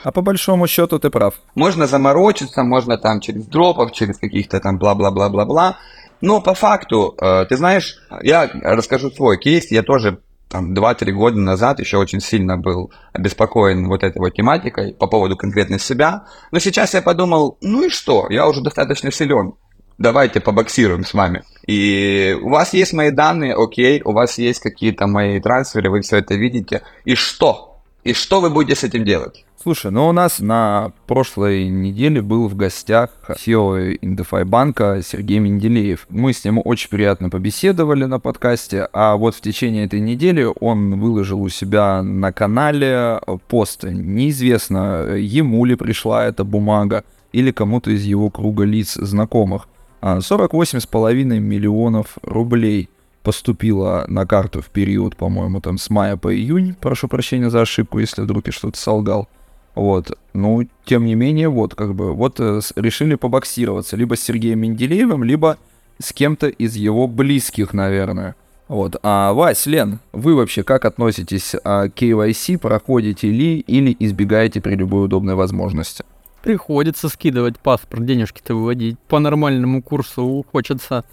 А по большому счету ты прав. Можно заморочиться, можно там через дропов, через каких-то там бла-бла-бла-бла-бла. Но по факту, э, ты знаешь, я расскажу свой кейс, я тоже там 2-3 года назад еще очень сильно был обеспокоен вот этой вот тематикой по поводу конкретно себя. Но сейчас я подумал, ну и что, я уже достаточно силен. Давайте побоксируем с вами. И у вас есть мои данные, окей, у вас есть какие-то мои трансферы, вы все это видите. И что? И что вы будете с этим делать? Слушай, ну у нас на прошлой неделе был в гостях CEO Индефай банка Сергей Менделеев. Мы с ним очень приятно побеседовали на подкасте, а вот в течение этой недели он выложил у себя на канале пост. Неизвестно, ему ли пришла эта бумага или кому-то из его круга лиц знакомых. 48,5 а миллионов рублей поступило на карту в период, по-моему, там с мая по июнь. Прошу прощения за ошибку, если вдруг я что-то солгал. Вот. Ну, тем не менее, вот, как бы, вот э, решили побоксироваться либо с Сергеем Менделеевым, либо с кем-то из его близких, наверное. Вот. А Вась, Лен, вы вообще как относитесь а, к KYC? Проходите ли или избегаете при любой удобной возможности? Приходится скидывать паспорт, денежки-то выводить. По нормальному курсу хочется.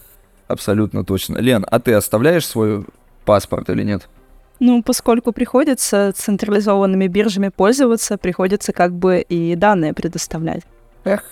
Абсолютно точно. Лен, а ты оставляешь свой паспорт или нет? Ну, поскольку приходится централизованными биржами пользоваться, приходится как бы и данные предоставлять. Эх,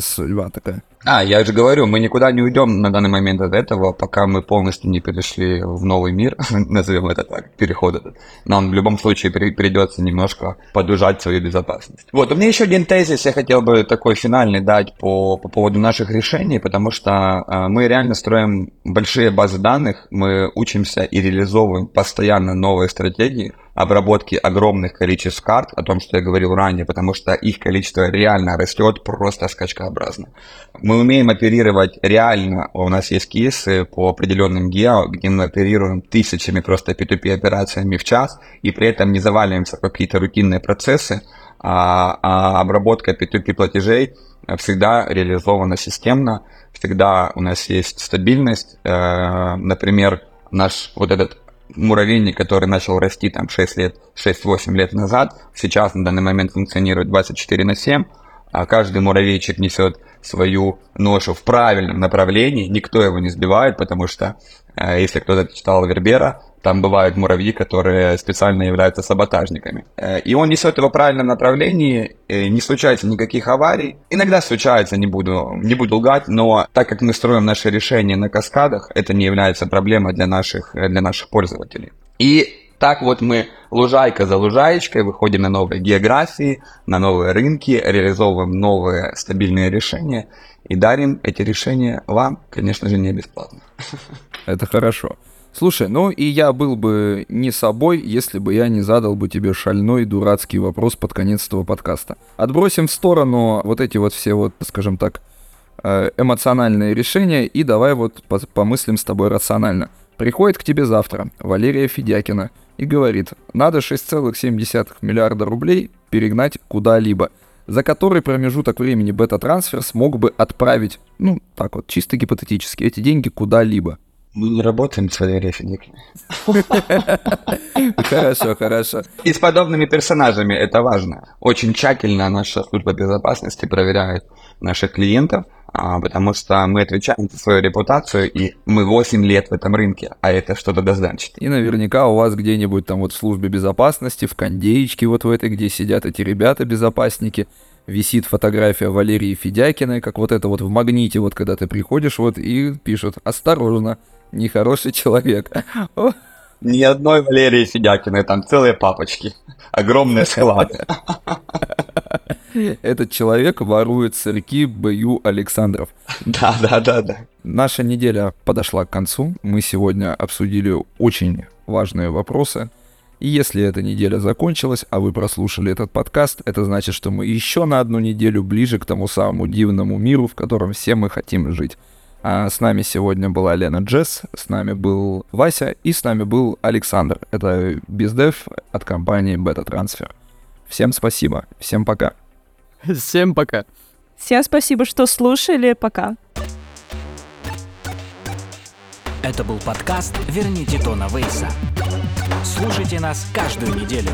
судьба такая. А, я же говорю, мы никуда не уйдем на данный момент от этого, пока мы полностью не перешли в новый мир, назовем это так, переход этот. Нам в любом случае при- придется немножко подужать свою безопасность. Вот, у меня еще один тезис, я хотел бы такой финальный дать по, по поводу наших решений, потому что э, мы реально строим большие базы данных, мы учимся и реализовываем постоянно новые стратегии, обработки огромных количеств карт, о том, что я говорил ранее, потому что их количество реально растет просто скачкообразно. Мы умеем оперировать реально, у нас есть кейсы по определенным гео, где мы оперируем тысячами просто P2P операциями в час, и при этом не заваливаемся в какие-то рутинные процессы, а, а обработка P2P платежей всегда реализована системно, всегда у нас есть стабильность. Э, Например, наш вот этот муравейник, который начал расти там 6 лет, 6-8 лет назад, сейчас на данный момент функционирует 24 на 7, а каждый муравейчик несет свою ношу в правильном направлении, никто его не сбивает, потому что э, если кто-то читал Вербера, там бывают муравьи, которые специально являются саботажниками. Э, И он несет его в правильном направлении, э, не случается никаких аварий. Иногда случается, не буду, не буду лгать, но так как мы строим наши решения на каскадах, это не является проблемой для наших, э, для наших пользователей. И так вот мы лужайка за лужаечкой выходим на новые географии, на новые рынки, реализовываем новые стабильные решения и дарим эти решения вам, конечно же, не бесплатно. Это хорошо. Слушай, ну и я был бы не собой, если бы я не задал бы тебе шальной дурацкий вопрос под конец этого подкаста. Отбросим в сторону вот эти вот все вот, скажем так, э, эмоциональные решения и давай вот по- помыслим с тобой рационально. Приходит к тебе завтра Валерия Федякина и говорит, надо 6,7 миллиарда рублей перегнать куда-либо, за который промежуток времени бета-трансфер смог бы отправить, ну так вот, чисто гипотетически, эти деньги куда-либо. Мы не работаем с Валерией Федякиной. Хорошо, хорошо. И с подобными персонажами это важно. Очень тщательно наша служба безопасности проверяет наших клиентов, а, потому что мы отвечаем за свою репутацию, и мы 8 лет в этом рынке, а это что-то да значит. И наверняка у вас где-нибудь там вот в службе безопасности, в кондеечке вот в этой, где сидят эти ребята-безопасники, висит фотография Валерии Федякиной, как вот это вот в магните, вот когда ты приходишь вот и пишут «Осторожно, нехороший человек». Ни одной Валерии Федякиной, там целые папочки. Огромный склад. Этот человек ворует сырки Б.Ю. Александров. Да, да, да, да. Наша неделя подошла к концу. Мы сегодня обсудили очень важные вопросы. И если эта неделя закончилась, а вы прослушали этот подкаст, это значит, что мы еще на одну неделю ближе к тому самому дивному миру, в котором все мы хотим жить. А с нами сегодня была Лена Джесс, с нами был Вася и с нами был Александр. Это бездев от компании Beta Transfer. Всем спасибо, всем пока. Всем пока. Всем спасибо, что слушали. Пока. Это был подкаст «Верните Тона Вейса». Слушайте нас каждую неделю.